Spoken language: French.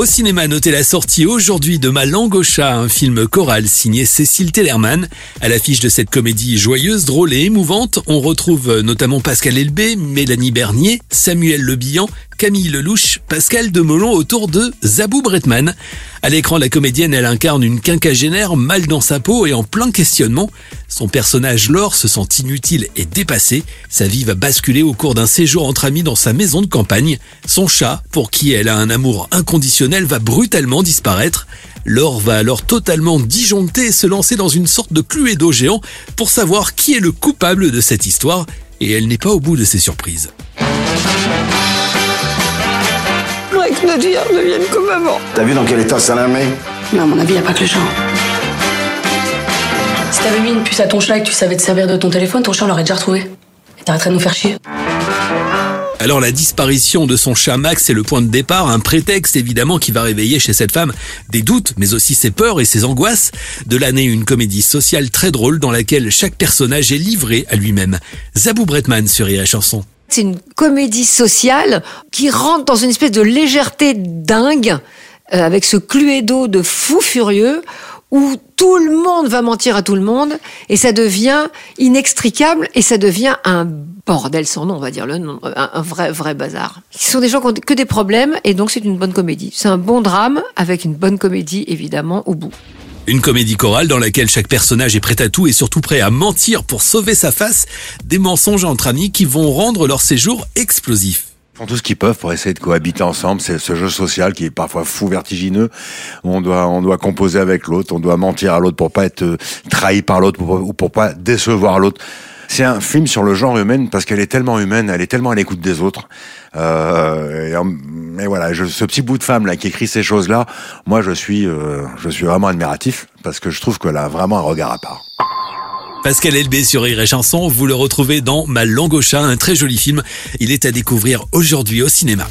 Au cinéma, notez la sortie aujourd'hui de Ma langue un film choral signé Cécile Tellerman. À l'affiche de cette comédie joyeuse, drôle et émouvante, on retrouve notamment Pascal Elbé, Mélanie Bernier, Samuel Le Camille Lelouch, Pascal Demolon autour de Zabou Bretman. À l'écran, la comédienne, elle incarne une quinquagénaire mal dans sa peau et en plein questionnement. Son personnage Laure se sent inutile et dépassé. Sa vie va basculer au cours d'un séjour entre amis dans sa maison de campagne. Son chat, pour qui elle a un amour inconditionnel, va brutalement disparaître. Laure va alors totalement disjoncter et se lancer dans une sorte de cluedo géant pour savoir qui est le coupable de cette histoire. Et elle n'est pas au bout de ses surprises. Voudrais que notre vie redevienne comme avant. T'as vu dans quel état ça la met Mais à mon avis, il n'y a pas que le chat. Si t'avais mis une puce à ton chat et que tu savais te servir de ton téléphone, ton chat l'aurait déjà retrouvé. Et t'arrêterais de nous faire chier. Alors la disparition de son chat Max est le point de départ, un prétexte évidemment qui va réveiller chez cette femme des doutes, mais aussi ses peurs et ses angoisses. De l'année, une comédie sociale très drôle dans laquelle chaque personnage est livré à lui-même. Zabou Bretman sur Rire Chanson. C'est une comédie sociale qui rentre dans une espèce de légèreté dingue, euh, avec ce cluedo de fou furieux, où tout le monde va mentir à tout le monde, et ça devient inextricable, et ça devient un bordel sans nom, on va dire le nom, un, vrai, vrai bazar. Ce sont des gens qui ont que des problèmes, et donc c'est une bonne comédie. C'est un bon drame, avec une bonne comédie, évidemment, au bout. Une comédie chorale dans laquelle chaque personnage est prêt à tout et surtout prêt à mentir pour sauver sa face, des mensonges entre amis qui vont rendre leur séjour explosif font tout ce qu'ils peuvent pour essayer de cohabiter ensemble. C'est ce jeu social qui est parfois fou, vertigineux. On doit, on doit composer avec l'autre, on doit mentir à l'autre pour pas être trahi par l'autre ou pour pas décevoir l'autre. C'est un film sur le genre humain parce qu'elle est tellement humaine, elle est tellement à l'écoute des autres. Euh, et, voilà, je, ce petit bout de femme là qui écrit ces choses-là, moi je suis, euh, je suis vraiment admiratif parce que je trouve qu'elle a vraiment un regard à part. Pascal Elbé sur Rire et Chanson, vous le retrouvez dans Ma langue au chat, un très joli film. Il est à découvrir aujourd'hui au cinéma.